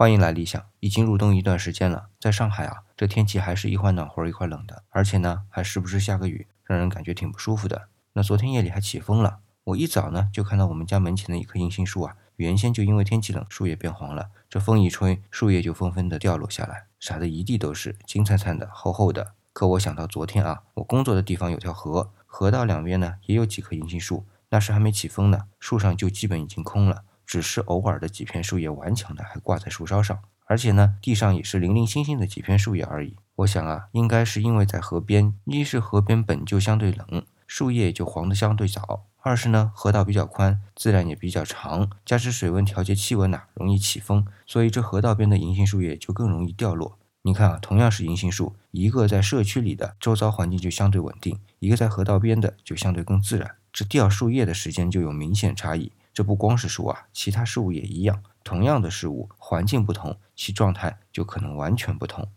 欢迎来理想。已经入冬一段时间了，在上海啊，这天气还是一会暖和一会冷的，而且呢，还时不时下个雨，让人感觉挺不舒服的。那昨天夜里还起风了，我一早呢就看到我们家门前的一棵银杏树啊，原先就因为天气冷，树叶变黄了，这风一吹，树叶就纷纷的掉落下来，撒的一地都是，金灿灿的，厚厚的。可我想到昨天啊，我工作的地方有条河，河道两边呢也有几棵银杏树，那时还没起风呢，树上就基本已经空了。只是偶尔的几片树叶顽强的还挂在树梢上，而且呢，地上也是零零星星的几片树叶而已。我想啊，应该是因为在河边，一是河边本就相对冷，树叶就黄的相对早；二是呢，河道比较宽，自然也比较长，加之水温调节气温呐，容易起风，所以这河道边的银杏树叶就更容易掉落。你看啊，同样是银杏树，一个在社区里的周遭环境就相对稳定，一个在河道边的就相对更自然，这掉树叶的时间就有明显差异。这不光是树啊，其他事物也一样。同样的事物，环境不同，其状态就可能完全不同。